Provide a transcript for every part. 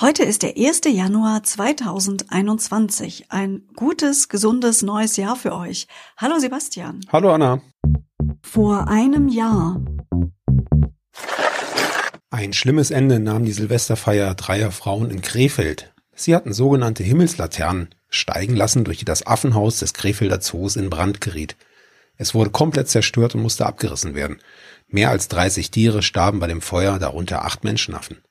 Heute ist der 1. Januar 2021. Ein gutes, gesundes neues Jahr für euch. Hallo Sebastian. Hallo Anna. Vor einem Jahr. Ein schlimmes Ende nahm die Silvesterfeier dreier Frauen in Krefeld. Sie hatten sogenannte Himmelslaternen steigen lassen, durch die das Affenhaus des Krefelder Zoos in Brand geriet. Es wurde komplett zerstört und musste abgerissen werden. Mehr als 30 Tiere starben bei dem Feuer, darunter acht Menschenaffen.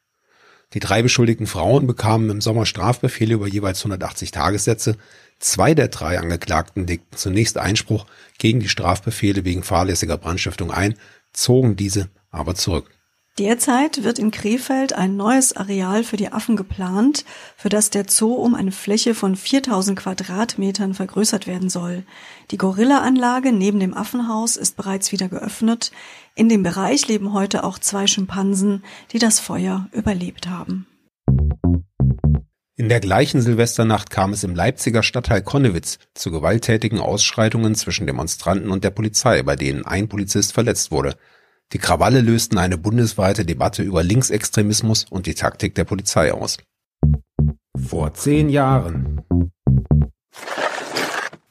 Die drei beschuldigten Frauen bekamen im Sommer Strafbefehle über jeweils 180 Tagessätze. Zwei der drei Angeklagten legten zunächst Einspruch gegen die Strafbefehle wegen fahrlässiger Brandstiftung ein, zogen diese aber zurück. Derzeit wird in Krefeld ein neues Areal für die Affen geplant, für das der Zoo um eine Fläche von 4000 Quadratmetern vergrößert werden soll. Die Gorilla-Anlage neben dem Affenhaus ist bereits wieder geöffnet. In dem Bereich leben heute auch zwei Schimpansen, die das Feuer überlebt haben. In der gleichen Silvesternacht kam es im Leipziger Stadtteil Konnewitz zu gewalttätigen Ausschreitungen zwischen Demonstranten und der Polizei, bei denen ein Polizist verletzt wurde. Die Krawalle lösten eine bundesweite Debatte über Linksextremismus und die Taktik der Polizei aus. Vor zehn Jahren.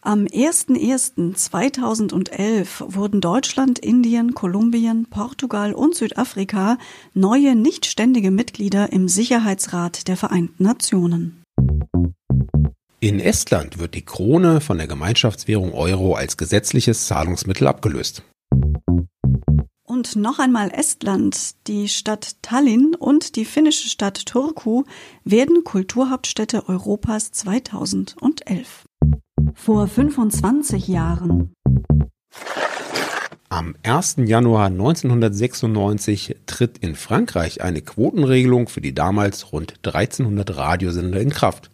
Am 01.01.2011 wurden Deutschland, Indien, Kolumbien, Portugal und Südafrika neue nichtständige Mitglieder im Sicherheitsrat der Vereinten Nationen. In Estland wird die Krone von der Gemeinschaftswährung Euro als gesetzliches Zahlungsmittel abgelöst. Und noch einmal Estland, die Stadt Tallinn und die finnische Stadt Turku werden Kulturhauptstädte Europas 2011. Vor 25 Jahren. Am 1. Januar 1996 tritt in Frankreich eine Quotenregelung für die damals rund 1300 Radiosender in Kraft.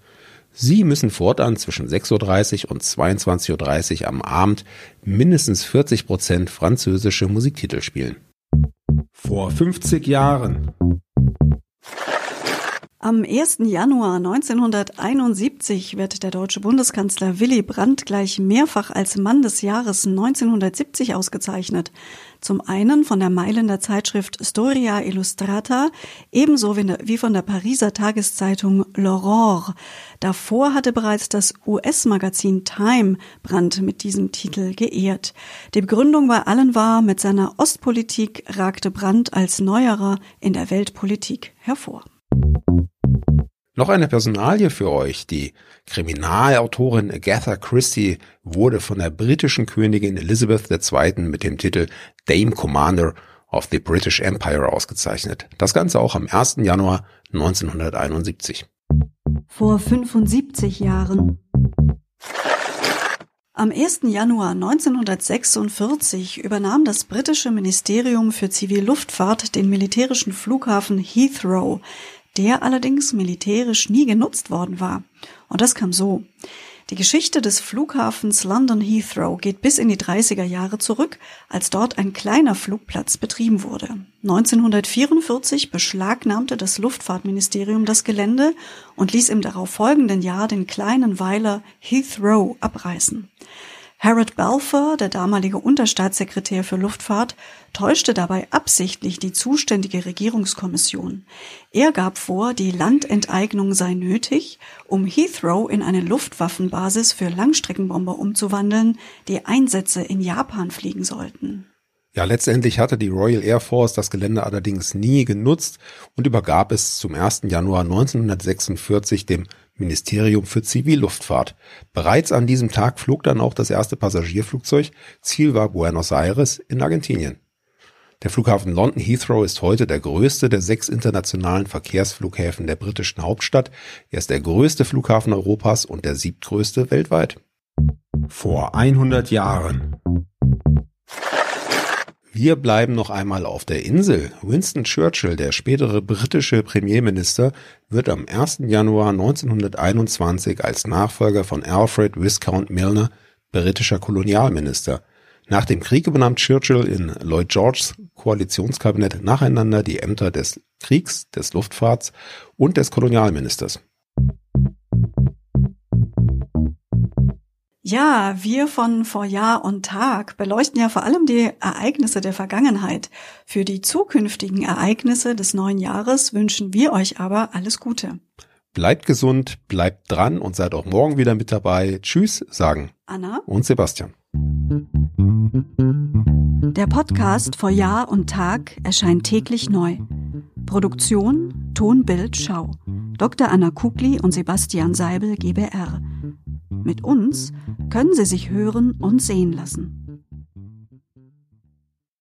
Sie müssen fortan zwischen 6.30 Uhr und 22.30 Uhr am Abend mindestens 40 Prozent französische Musiktitel spielen. Vor 50 Jahren. Am 1. Januar 1971 wird der deutsche Bundeskanzler Willy Brandt gleich mehrfach als Mann des Jahres 1970 ausgezeichnet. Zum einen von der Mailänder Zeitschrift Storia Illustrata, ebenso wie von der Pariser Tageszeitung L'Aurore. Davor hatte bereits das US-Magazin Time Brandt mit diesem Titel geehrt. Die Begründung bei allen war, mit seiner Ostpolitik ragte Brandt als Neuerer in der Weltpolitik hervor. Noch eine Personalie für euch. Die Kriminalautorin Agatha Christie wurde von der britischen Königin Elizabeth II. mit dem Titel Dame Commander of the British Empire ausgezeichnet. Das Ganze auch am 1. Januar 1971. Vor 75 Jahren. Am 1. Januar 1946 übernahm das britische Ministerium für Zivilluftfahrt den militärischen Flughafen Heathrow der allerdings militärisch nie genutzt worden war. Und das kam so. Die Geschichte des Flughafens London Heathrow geht bis in die 30er Jahre zurück, als dort ein kleiner Flugplatz betrieben wurde. 1944 beschlagnahmte das Luftfahrtministerium das Gelände und ließ im darauf folgenden Jahr den kleinen Weiler Heathrow abreißen. Harold Balfour, der damalige Unterstaatssekretär für Luftfahrt, täuschte dabei absichtlich die zuständige Regierungskommission. Er gab vor, die Landenteignung sei nötig, um Heathrow in eine Luftwaffenbasis für Langstreckenbomber umzuwandeln, die Einsätze in Japan fliegen sollten. Ja, letztendlich hatte die Royal Air Force das Gelände allerdings nie genutzt und übergab es zum 1. Januar 1946 dem Ministerium für Zivilluftfahrt. Bereits an diesem Tag flog dann auch das erste Passagierflugzeug. Ziel war Buenos Aires in Argentinien. Der Flughafen London Heathrow ist heute der größte der sechs internationalen Verkehrsflughäfen der britischen Hauptstadt. Er ist der größte Flughafen Europas und der siebtgrößte weltweit. Vor 100 Jahren. Wir bleiben noch einmal auf der Insel. Winston Churchill, der spätere britische Premierminister, wird am 1. Januar 1921 als Nachfolger von Alfred Viscount Milner britischer Kolonialminister. Nach dem Krieg übernahm Churchill in Lloyd Georges Koalitionskabinett nacheinander die Ämter des Kriegs, des Luftfahrts und des Kolonialministers. Ja, wir von Vor Jahr und Tag beleuchten ja vor allem die Ereignisse der Vergangenheit. Für die zukünftigen Ereignisse des neuen Jahres wünschen wir euch aber alles Gute. Bleibt gesund, bleibt dran und seid auch morgen wieder mit dabei. Tschüss, sagen Anna und Sebastian. Der Podcast Vor Jahr und Tag erscheint täglich neu. Produktion Ton, Bild, Schau. Dr. Anna Kugli und Sebastian Seibel GBR. Mit uns können Sie sich hören und sehen lassen.